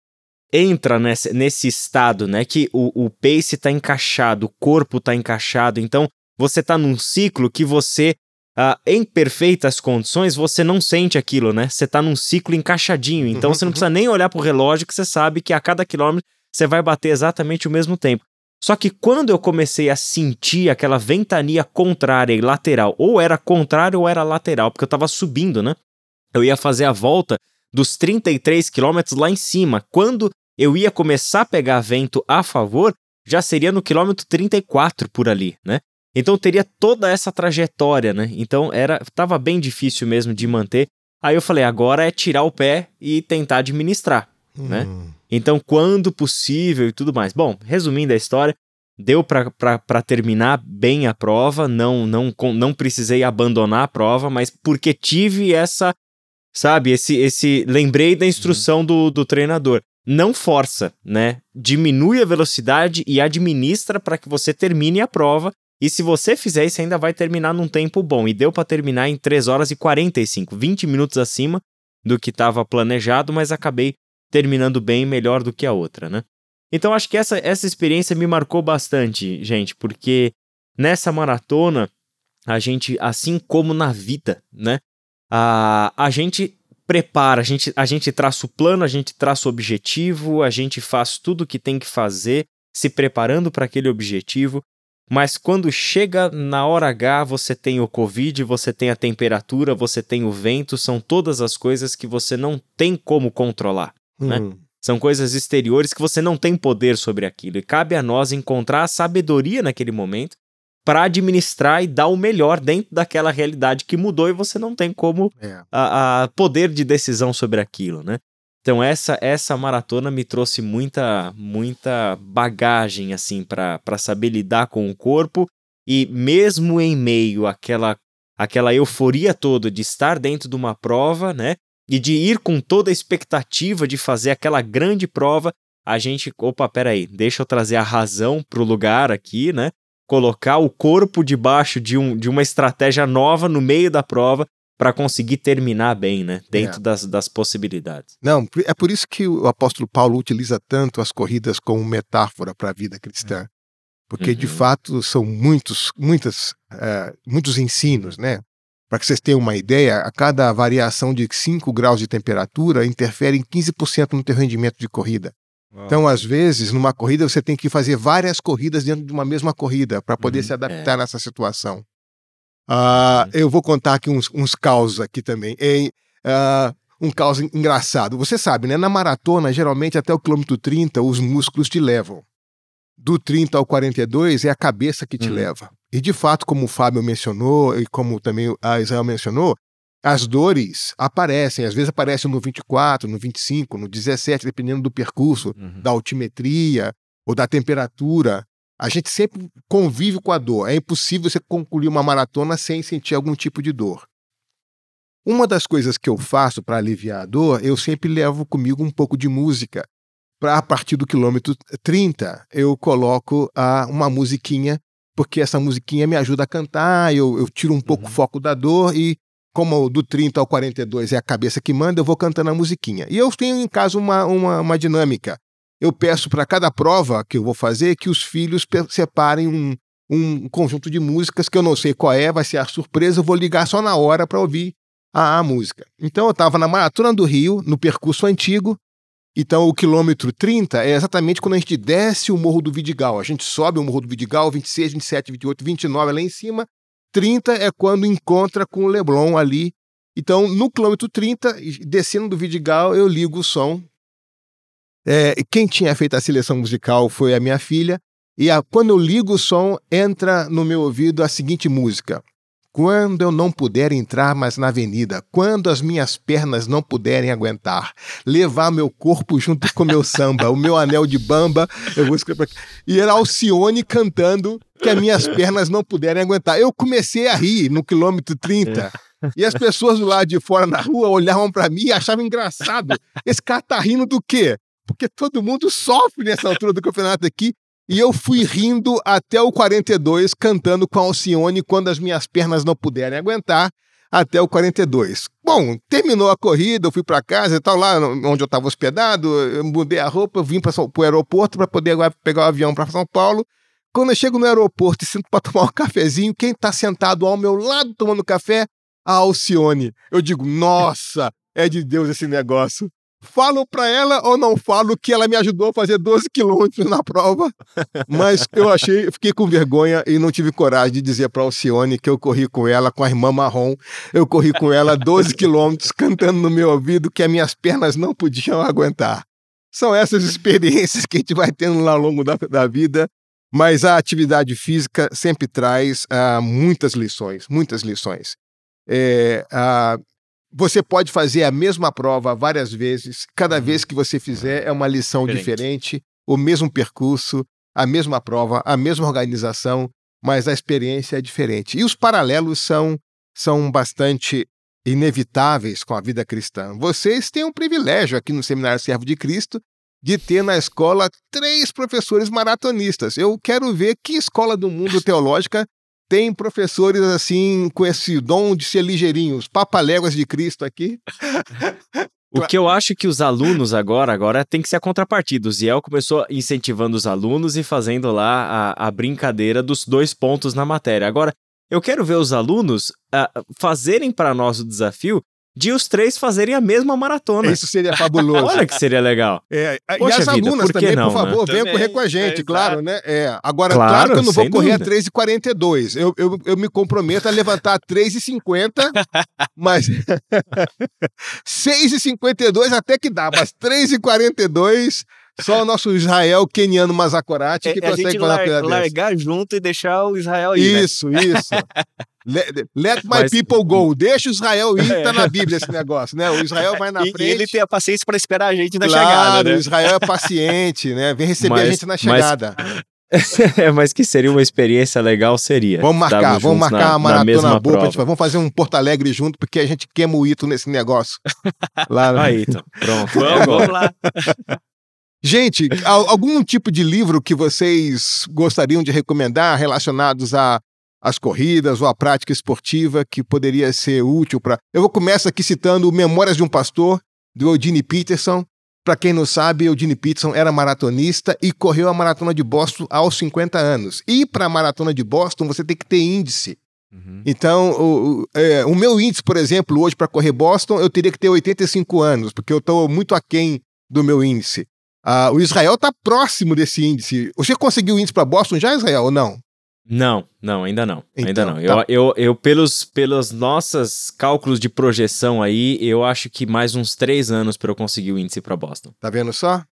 Speaker 3: entra nesse, nesse estado, né? Que o, o pace está encaixado, o corpo está encaixado. Então, você está num ciclo que você, uh, em perfeitas condições, você não sente aquilo, né? Você está num ciclo encaixadinho. Então, você não precisa nem olhar para o relógio, que você sabe que a cada quilômetro você vai bater exatamente o mesmo tempo. Só que quando eu comecei a sentir aquela ventania contrária e lateral, ou era contrário ou era lateral, porque eu estava subindo, né? Eu ia fazer a volta dos 33 quilômetros lá em cima. Quando eu ia começar a pegar vento a favor, já seria no quilômetro 34 por ali, né? Então teria toda essa trajetória, né? Então era tava bem difícil mesmo de manter. Aí eu falei, agora é tirar o pé e tentar administrar, né? hum. né? Então, quando possível e tudo mais. Bom, resumindo a história, deu para terminar bem a prova, não, não, não precisei abandonar a prova, mas porque tive essa sabe? Esse, esse lembrei da instrução do, do treinador. Não força, né? Diminui a velocidade e administra para que você termine a prova. E se você fizer isso, ainda vai terminar num tempo bom. E deu para terminar em 3 horas e 45, 20 minutos acima do que estava planejado, mas acabei terminando bem melhor do que a outra, né? Então acho que essa, essa experiência me marcou bastante, gente, porque nessa maratona a gente, assim como na vida, né? A, a gente prepara, a gente, a gente traça o plano, a gente traça o objetivo, a gente faz tudo o que tem que fazer, se preparando para aquele objetivo. Mas quando chega na hora H, você tem o Covid, você tem a temperatura, você tem o vento, são todas as coisas que você não tem como controlar, né?
Speaker 2: Hum.
Speaker 3: São coisas exteriores que você não tem poder sobre aquilo. E cabe a nós encontrar a sabedoria naquele momento para administrar e dar o melhor dentro daquela realidade que mudou e você não tem como
Speaker 2: É.
Speaker 3: a, a poder de decisão sobre aquilo, né? Então essa essa maratona me trouxe muita muita bagagem assim para saber lidar com o corpo e mesmo em meio àquela aquela euforia toda de estar dentro de uma prova, né? E de ir com toda a expectativa de fazer aquela grande prova, a gente, opa, peraí, deixa eu trazer a razão pro lugar aqui, né? Colocar o corpo debaixo de, um, de uma estratégia nova no meio da prova para conseguir terminar bem, né? Dentro
Speaker 2: É.
Speaker 3: das, das possibilidades.
Speaker 2: Não, é por isso que o apóstolo Paulo utiliza tanto as corridas como metáfora para a vida cristã. Porque, de
Speaker 3: Uhum.
Speaker 2: fato, são muitos, muitas, eh, muitos ensinos, né? Para que vocês tenham uma ideia, a cada variação de 5 graus de temperatura interfere em 15% no teu rendimento de corrida. Então, às vezes, numa corrida, você tem que fazer várias corridas dentro de uma mesma corrida para poder
Speaker 3: Uhum,
Speaker 2: se adaptar nessa situação. Ah, Eu vou contar aqui uns, uns causos aqui também. É, ah, um caos en- engraçado. Você sabe, né? Na maratona, geralmente até o quilômetro 30, os músculos te levam. Do 30 ao 42 é a cabeça que te
Speaker 3: Uhum.
Speaker 2: leva. E de fato, como o Fábio mencionou, e como também a Israel mencionou, as dores aparecem. Às vezes aparecem no 24, no 25, no 17, dependendo do percurso,
Speaker 3: Uhum.
Speaker 2: da altimetria ou da temperatura. A gente sempre convive com a dor. É impossível você concluir uma maratona sem sentir algum tipo de dor. Uma das coisas que eu faço para aliviar a dor, eu sempre levo comigo um pouco de música. Para a partir do quilômetro 30, eu coloco ah, uma musiquinha, porque essa musiquinha me ajuda a cantar, eu, eu tiro um pouco o
Speaker 3: Uhum.
Speaker 2: foco da dor e, como do 30 ao 42 é a cabeça que manda, eu vou cantando a musiquinha. E eu tenho em casa uma, uma, uma dinâmica. Eu peço para cada prova que eu vou fazer que os filhos separem um, um conjunto de músicas que eu não sei qual é, vai ser a surpresa, eu vou ligar só na hora para ouvir a, a música. Então eu estava na Maratona do Rio, no percurso antigo, então o quilômetro 30 é exatamente quando a gente desce o Morro do Vidigal. A gente sobe o Morro do Vidigal, 26, 27, 28, 29 é lá em cima. 30 é quando encontra com o Leblon ali. Então, no quilômetro 30, descendo do Vidigal, eu ligo o som. É, quem tinha feito a seleção musical foi a minha filha. E a- quando eu ligo o som, entra no meu ouvido a seguinte música. Quando eu não puder entrar mais na avenida, quando as minhas pernas não puderem aguentar, levar meu corpo junto com meu samba, o meu anel de bamba, eu vou escrever aqui. E era Alcione cantando que as minhas pernas não puderem aguentar. Eu comecei a rir no quilômetro 30. E as pessoas do lado de fora na rua olhavam para mim e achavam engraçado. Esse cara tá rindo do quê? Porque todo mundo sofre nessa altura do campeonato aqui. E eu fui rindo até o 42, cantando com a Alcione quando as minhas pernas não puderem aguentar, até o 42. Bom, terminou a corrida, eu fui para casa e tal, lá onde eu estava hospedado, eu mudei a roupa, vim para o aeroporto para poder agora pegar o avião para São Paulo. Quando eu chego no aeroporto e sinto para tomar um cafezinho, quem está sentado ao meu lado tomando café? A Alcione. Eu digo, nossa, é de Deus esse negócio. Falo para ela ou não falo que ela me ajudou a fazer 12 quilômetros na prova, mas eu achei, fiquei com vergonha e não tive coragem de dizer para Alcione que eu corri com ela, com a irmã marrom, eu corri com ela 12 quilômetros cantando no meu ouvido que as minhas pernas não podiam aguentar. São essas experiências que a gente vai tendo ao longo da, da vida, mas a atividade física sempre traz ah, muitas lições, muitas lições. É, ah, você pode fazer a mesma prova várias vezes, cada
Speaker 3: Uhum.
Speaker 2: vez que você fizer é uma lição
Speaker 3: Diferente.
Speaker 2: diferente, o mesmo percurso, a mesma prova, a mesma organização, mas a experiência é diferente. E os paralelos são, são bastante inevitáveis com a vida cristã. Vocês têm um privilégio aqui no Seminário Servo de Cristo de ter na escola três professores maratonistas. Eu quero ver que escola do mundo teológica tem professores assim com esse dom de ser ligeirinhos, papaléguas de Cristo aqui.
Speaker 3: O que eu acho que os alunos agora, agora tem que ser a contrapartida. O Ziel começou incentivando os alunos e fazendo lá a, a brincadeira dos dois pontos na matéria. Agora, eu quero ver os alunos uh, fazerem para nós o desafio de os três fazerem a mesma maratona.
Speaker 2: Isso seria fabuloso.
Speaker 3: Olha que seria legal.
Speaker 2: É, Poxa e as vida, alunas por também, não, por favor, né? venham também, correr com a gente, é, claro, né? É. Agora, claro, claro, que eu não vou correr dúvida. a 3,42. Eu, eu, eu me comprometo a levantar a 3,50, mas 6,52 até que dá, mas 3,42 só o nosso Israel keniano Mazakorati que é, consegue falar lar,
Speaker 4: largar junto e deixar o Israel ir.
Speaker 2: Isso, né? isso. let, let, my Mas... people go. Deixa o Israel ir, tá na Bíblia esse negócio, né? O Israel vai na frente. E
Speaker 4: ele tem a paciência para esperar a gente na
Speaker 2: claro,
Speaker 4: chegada, né?
Speaker 2: o Israel é paciente, né? Vem receber Mas, a gente na chegada.
Speaker 3: Mas... mas que seria uma experiência legal, seria.
Speaker 2: Vamos marcar, vamos marcar na, uma maratona boa. Gente, vamos fazer um Porto Alegre junto, porque a gente queima o Ito nesse negócio.
Speaker 3: Lá no... Aí, então. Pronto.
Speaker 4: Vamos, vamos lá.
Speaker 2: Gente, algum tipo de livro que vocês gostariam de recomendar relacionados a as corridas ou a prática esportiva que poderia ser útil para. Eu vou começar aqui citando Memórias de um Pastor, do Eugene Peterson. Para quem não sabe, Eugene Peterson era maratonista e correu a maratona de Boston aos 50 anos. E para a maratona de Boston, você tem que ter índice. Uhum. Então, o, o, é, o, meu índice, por exemplo, hoje para correr Boston, eu teria que ter 85 anos, porque eu estou muito aquém do meu índice. Uh, o Israel está próximo desse índice. Você conseguiu o índice para Boston já, Israel, ou não?
Speaker 3: Não, não, ainda não. Então, ainda não. Tá. Eu, eu, eu, pelos, pelos nossos cálculos de projeção aí, eu acho que mais uns três anos para eu conseguir o índice para Boston.
Speaker 2: Tá vendo só?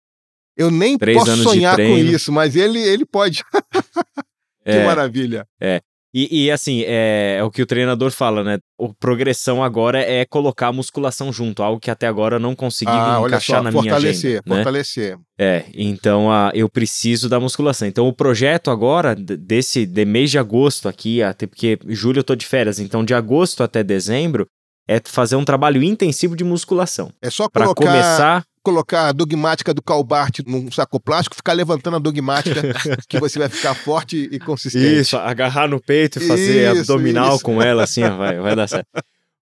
Speaker 2: Eu nem três posso sonhar com isso, mas ele, ele pode. que é, maravilha.
Speaker 3: É. E, e assim, é, é, o que o treinador fala, né? A progressão agora é colocar a musculação junto, algo que até agora eu não consegui ah, encaixar só, na minha agenda.
Speaker 2: Fortalecer, fortalecer. Né?
Speaker 3: É, então a, eu preciso da musculação. Então o projeto agora, desse de mês de agosto aqui, até porque julho eu tô de férias, então de agosto até dezembro, é fazer um trabalho intensivo de musculação.
Speaker 2: É só colocar... Pra começar colocar a dogmática do Calbart num saco plástico, ficar levantando a dogmática que você vai ficar forte e consistente.
Speaker 3: Isso, agarrar no peito e fazer isso, abdominal isso. com ela, assim, vai, vai dar certo.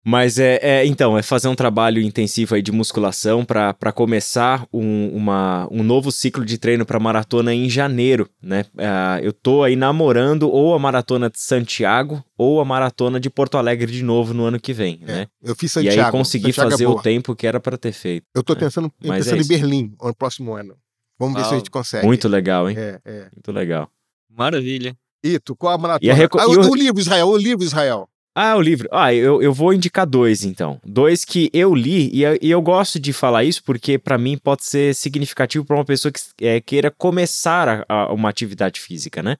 Speaker 3: Mas é, é, então, é fazer um trabalho intensivo aí de musculação para começar um, uma, um novo ciclo de treino para maratona em janeiro, né? Uh, eu tô aí namorando ou a maratona de Santiago ou a maratona de Porto Alegre de novo no ano que vem, é, né?
Speaker 2: Eu fiz Santiago.
Speaker 3: E aí consegui Santiago é fazer é o tempo que era para ter feito.
Speaker 2: Eu tô né? pensando, pensando é em Berlim no próximo ano. Vamos ver se a gente consegue.
Speaker 3: Muito legal, hein?
Speaker 2: É, é.
Speaker 3: Muito legal.
Speaker 4: Maravilha.
Speaker 2: Ito, qual a maratona? A reco... ah, o, o livro Israel, o livro Israel.
Speaker 3: Ah, o livro. Ah, eu, eu vou indicar dois, então. Dois que eu li, e, e eu gosto de falar isso porque, para mim, pode ser significativo para uma pessoa que é, queira começar a, a uma atividade física, né?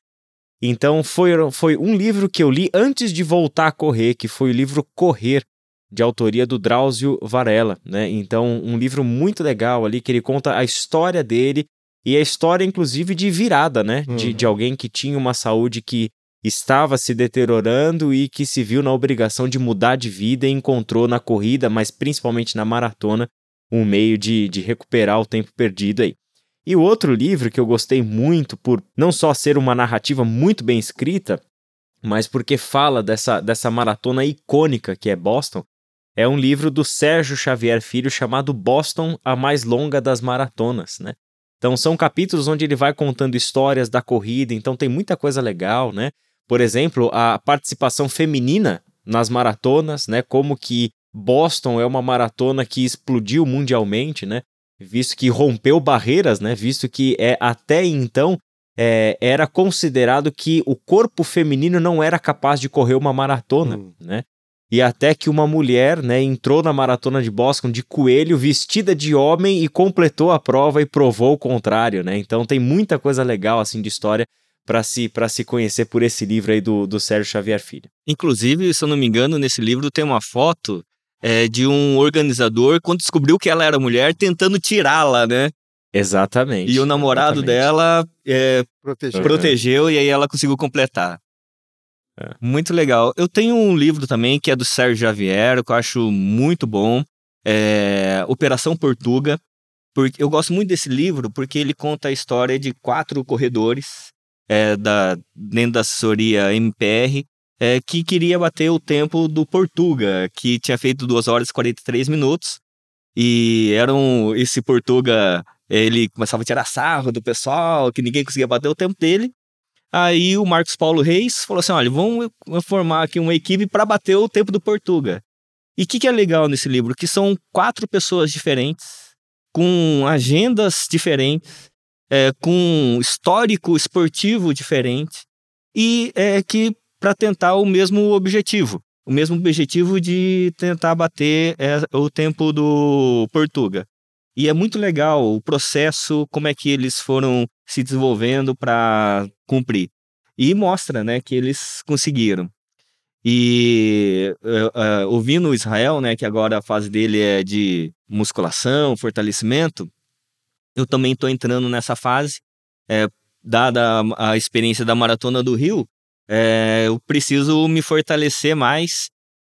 Speaker 3: Então, foi, foi um livro que eu li antes de voltar a correr, que foi o livro Correr, de autoria do Drauzio Varela, né? Então, um livro muito legal ali, que ele conta a história dele e a história, inclusive, de virada, né? Uhum. De, de alguém que tinha uma saúde que estava se deteriorando e que se viu na obrigação de mudar de vida e encontrou na corrida, mas principalmente na maratona, um meio de, de recuperar o tempo perdido aí. E o outro livro que eu gostei muito por não só ser uma narrativa muito bem escrita, mas porque fala dessa, dessa maratona icônica que é Boston, é um livro do Sérgio Xavier Filho chamado Boston, a mais longa das maratonas, né? Então são capítulos onde ele vai contando histórias da corrida, então tem muita coisa legal, né? Por exemplo, a participação feminina nas maratonas, né? Como que Boston é uma maratona que explodiu mundialmente, né? Visto que rompeu barreiras, né? Visto que é até então é, era considerado que o corpo feminino não era capaz de correr uma maratona, hum. né? E até que uma mulher, né, entrou na maratona de Boston de coelho, vestida de homem e completou a prova e provou o contrário, né? Então tem muita coisa legal assim de história para se, para se conhecer por esse livro aí do, do Sérgio Xavier Filho.
Speaker 4: Inclusive, se eu não me engano, nesse livro tem uma foto é, de um organizador quando descobriu que ela era mulher tentando tirá-la, né?
Speaker 3: Exatamente.
Speaker 4: E o namorado
Speaker 3: exatamente.
Speaker 4: dela é, protegeu. protegeu e aí ela conseguiu completar. É. Muito legal. Eu tenho um livro também que é do Sérgio Javier, que eu acho muito bom. É Operação Portuga. Porque eu gosto muito desse livro porque ele conta a história de quatro corredores é, da, dentro da assessoria MPR é, que queria bater o tempo do Portuga, que tinha feito 2 horas e 43 minutos. E era um, esse Portuga, ele começava a tirar sarro do pessoal, que ninguém conseguia bater o tempo dele. Aí o Marcos Paulo Reis falou assim: olha, vamos formar aqui uma equipe para bater o tempo do Portuga. E o que, que é legal nesse livro? Que são quatro pessoas diferentes com agendas diferentes, é, com histórico esportivo diferente e é, que para tentar o mesmo objetivo, o mesmo objetivo de tentar bater é, o tempo do Portuga. E é muito legal o processo, como é que eles foram se desenvolvendo para cumprir. E mostra né, que eles conseguiram. E uh, uh, ouvindo o Israel, né, que agora a fase dele é de musculação, fortalecimento, eu também estou entrando nessa fase. É, dada a, experiência da Maratona do Rio, é, eu preciso me fortalecer mais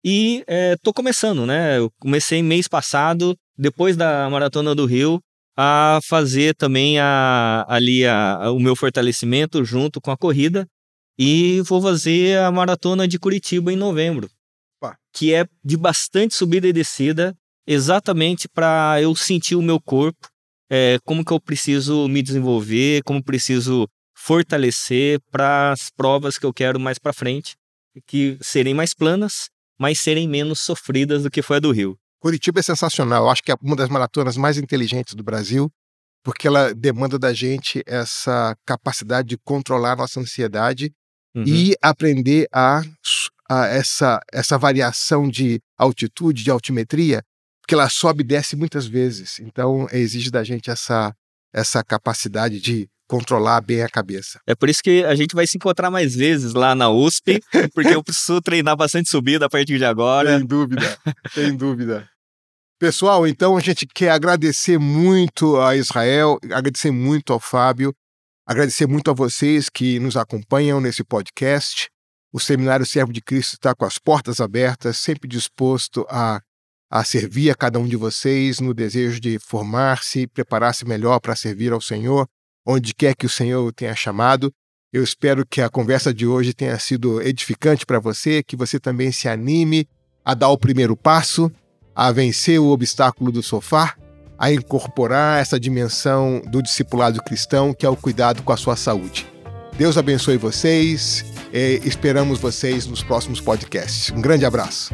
Speaker 4: e estou é, começando, né? Eu comecei mês passado, depois da Maratona do Rio, a fazer também a, ali a, o meu fortalecimento junto com a corrida e vou fazer a maratona de Curitiba em novembro, Pá. que é de bastante subida e descida, exatamente para eu sentir o meu corpo, é, como que eu preciso me desenvolver, como preciso fortalecer para as provas que eu quero mais para frente, que serem mais planas, mas serem menos sofridas do que foi a do Rio.
Speaker 2: Curitiba é sensacional. Eu acho que é uma das maratonas mais inteligentes do Brasil, porque ela demanda da gente essa capacidade de controlar a nossa ansiedade uhum. e aprender a, a, essa, essa variação de altitude, de altimetria, porque ela sobe e desce muitas vezes. Então, exige da gente essa, essa capacidade de controlar bem a cabeça.
Speaker 4: É por isso que a gente vai se encontrar mais vezes lá na USP, porque eu preciso treinar bastante subida a partir de agora.
Speaker 2: Sem dúvida, sem dúvida. Pessoal, então a gente quer agradecer muito a Israel, agradecer muito ao Fábio, Agradecer muito a vocês que nos acompanham nesse podcast. O Seminário Servo de Cristo está com as portas abertas, sempre disposto a, a servir a cada um de vocês no desejo de formar-se, preparar-se melhor para servir ao Senhor, onde quer que o Senhor o tenha chamado. Eu espero que a conversa de hoje tenha sido edificante para você, que você também se anime a dar o primeiro passo, a vencer o obstáculo do sofá a incorporar essa dimensão do discipulado cristão, que é o cuidado com a sua saúde. Deus abençoe vocês e esperamos vocês nos próximos podcasts. Um grande abraço.